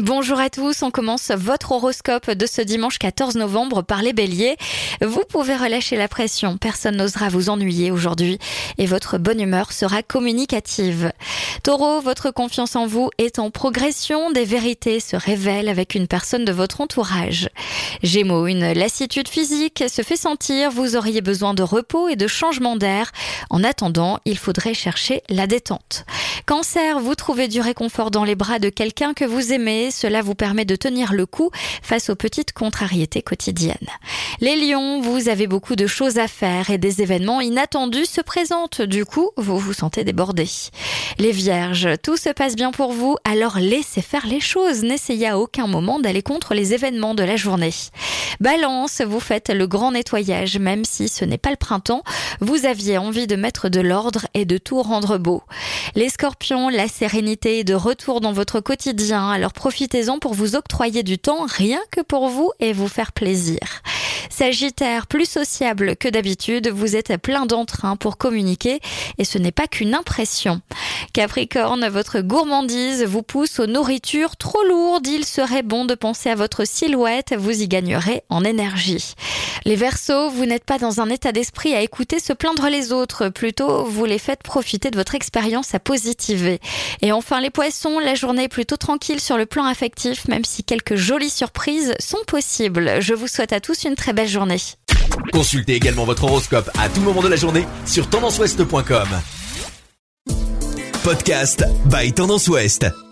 Bonjour à tous, on commence votre horoscope de ce dimanche 14 novembre par les béliers. Vous pouvez relâcher la pression, personne n'osera vous ennuyer aujourd'hui et votre bonne humeur sera communicative. Taureau, votre confiance en vous est en progression, des vérités se révèlent avec une personne de votre entourage. Gémeaux, une lassitude physique se fait sentir, vous auriez besoin de repos et de changement d'air. En attendant, il faudrait chercher la détente. Cancer, vous trouvez du réconfort dans les bras de quelqu'un que vous aimez, cela vous permet de tenir le coup face aux petites contrariétés quotidiennes. Les lions, vous avez beaucoup de choses à faire et des événements inattendus se présentent, du coup, vous vous sentez débordé. Les vierges, tout se passe bien pour vous, alors laissez faire les choses, n'essayez à aucun moment d'aller contre les événements de la journée. Balance, vous faites le grand nettoyage, même si ce n'est pas le printemps, vous aviez envie de mettre de l'ordre et de tout rendre beau. Les scorpions, la sérénité est de retour dans votre quotidien, alors profitez-en pour vous octroyer du temps rien que pour vous et vous faire plaisir. Sagittaire, plus sociable que d'habitude, vous êtes plein d'entrain pour communiquer et ce n'est pas qu'une impression. Capricorne, votre gourmandise vous pousse aux nourritures trop lourdes. Il serait bon de penser à votre silhouette, vous y gagnerez en énergie. Les Verseaux, vous n'êtes pas dans un état d'esprit à écouter se plaindre les autres, plutôt vous les faites profiter de votre expérience à positiver. Et enfin les Poissons, la journée est plutôt tranquille sur le plan affectif, même si quelques jolies surprises sont possibles. Je vous souhaite à tous une très belle journée. Consultez également votre horoscope à tout moment de la journée sur tendanceouest.com. Podcast by Tendance Ouest.